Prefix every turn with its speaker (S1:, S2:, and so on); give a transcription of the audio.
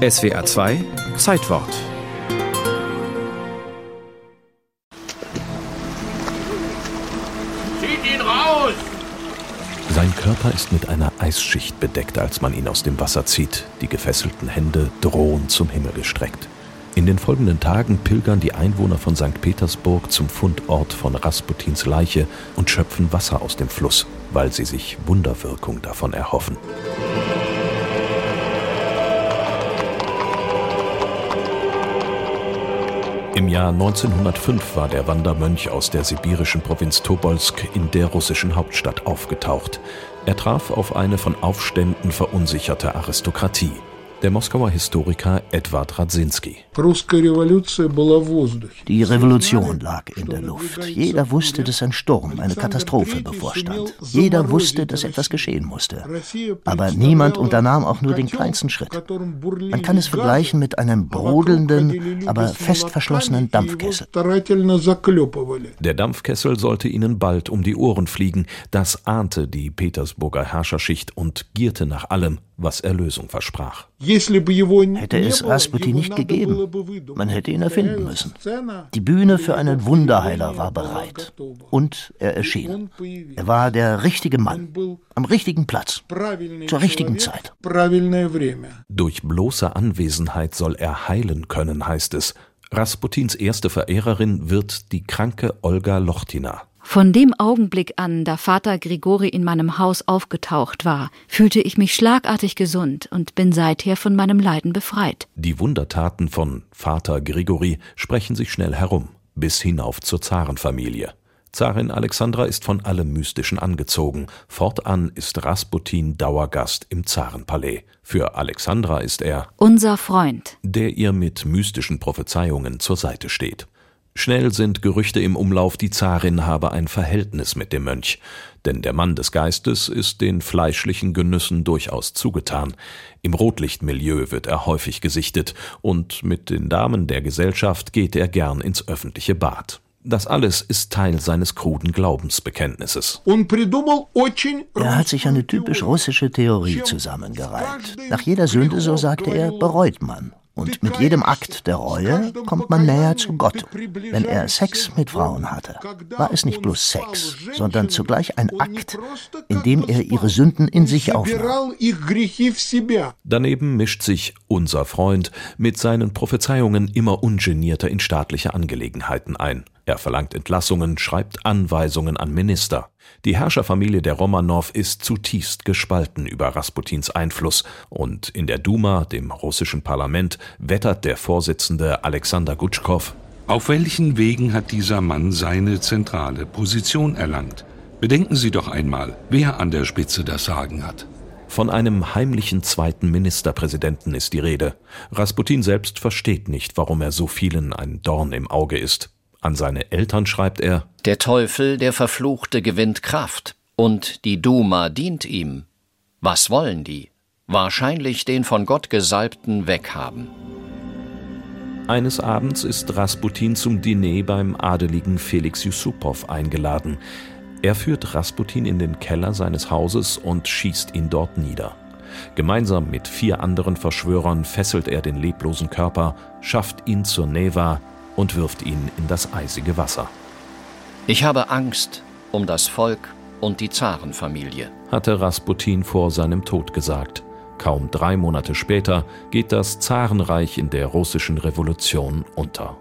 S1: SWA 2 Zeitwort
S2: Zieht ihn raus!
S3: Sein Körper ist mit einer Eisschicht bedeckt, als man ihn aus dem Wasser zieht, die gefesselten Hände drohend zum Himmel gestreckt. In den folgenden Tagen pilgern die Einwohner von St. Petersburg zum Fundort von Rasputins Leiche und schöpfen Wasser aus dem Fluss, weil sie sich Wunderwirkung davon erhoffen. Im Jahr 1905 war der Wandermönch aus der sibirischen Provinz Tobolsk in der russischen Hauptstadt aufgetaucht. Er traf auf eine von Aufständen verunsicherte Aristokratie der Moskauer Historiker Edward Radzinski.
S4: Die Revolution lag in der Luft. Jeder wusste, dass ein Sturm, eine Katastrophe bevorstand. Jeder wusste, dass etwas geschehen musste. Aber niemand unternahm auch nur den kleinsten Schritt. Man kann es vergleichen mit einem brodelnden, aber fest verschlossenen Dampfkessel.
S3: Der Dampfkessel sollte ihnen bald um die Ohren fliegen. Das ahnte die Petersburger Herrscherschicht und gierte nach allem, was Erlösung versprach.
S4: Hätte es Rasputin nicht gegeben, man hätte ihn erfinden müssen. Die Bühne für einen Wunderheiler war bereit. Und er erschien. Er war der richtige Mann, am richtigen Platz, zur richtigen Zeit.
S3: Durch bloße Anwesenheit soll er heilen können, heißt es. Rasputins erste Verehrerin wird die kranke Olga Lochtina.
S5: Von dem Augenblick an, da Vater Grigori in meinem Haus aufgetaucht war, fühlte ich mich schlagartig gesund und bin seither von meinem Leiden befreit.
S3: Die Wundertaten von Vater Grigori sprechen sich schnell herum, bis hinauf zur Zarenfamilie. Zarin Alexandra ist von allem Mystischen angezogen. Fortan ist Rasputin Dauergast im Zarenpalais. Für Alexandra ist er
S5: unser Freund,
S3: der ihr mit mystischen Prophezeiungen zur Seite steht. Schnell sind Gerüchte im Umlauf, die Zarin habe ein Verhältnis mit dem Mönch, denn der Mann des Geistes ist den fleischlichen Genüssen durchaus zugetan. Im Rotlichtmilieu wird er häufig gesichtet, und mit den Damen der Gesellschaft geht er gern ins öffentliche Bad. Das alles ist Teil seines kruden Glaubensbekenntnisses.
S4: Er hat sich eine typisch russische Theorie zusammengereiht. Nach jeder Sünde, so sagte er, bereut man. Und mit jedem Akt der Reue kommt man näher zu Gott. Wenn er Sex mit Frauen hatte, war es nicht bloß Sex, sondern zugleich ein Akt, in dem er ihre Sünden in sich aufnahm.
S3: Daneben mischt sich unser Freund mit seinen Prophezeiungen immer ungenierter in staatliche Angelegenheiten ein. Er verlangt Entlassungen, schreibt Anweisungen an Minister. Die Herrscherfamilie der Romanow ist zutiefst gespalten über Rasputins Einfluss und in der Duma, dem russischen Parlament, wettert der Vorsitzende Alexander Gutschkow.
S6: Auf welchen Wegen hat dieser Mann seine zentrale Position erlangt? Bedenken Sie doch einmal, wer an der Spitze das Sagen hat.
S3: Von einem heimlichen zweiten Ministerpräsidenten ist die Rede. Rasputin selbst versteht nicht, warum er so vielen ein Dorn im Auge ist. An seine Eltern schreibt er
S7: Der Teufel, der Verfluchte, gewinnt Kraft, und die Duma dient ihm. Was wollen die? Wahrscheinlich den von Gott Gesalbten weghaben.
S3: Eines Abends ist Rasputin zum Diner beim adeligen Felix Yusupow eingeladen. Er führt Rasputin in den Keller seines Hauses und schießt ihn dort nieder. Gemeinsam mit vier anderen Verschwörern fesselt er den leblosen Körper, schafft ihn zur Neva, und wirft ihn in das eisige Wasser.
S7: Ich habe Angst um das Volk und die Zarenfamilie,
S3: hatte Rasputin vor seinem Tod gesagt. Kaum drei Monate später geht das Zarenreich in der russischen Revolution unter.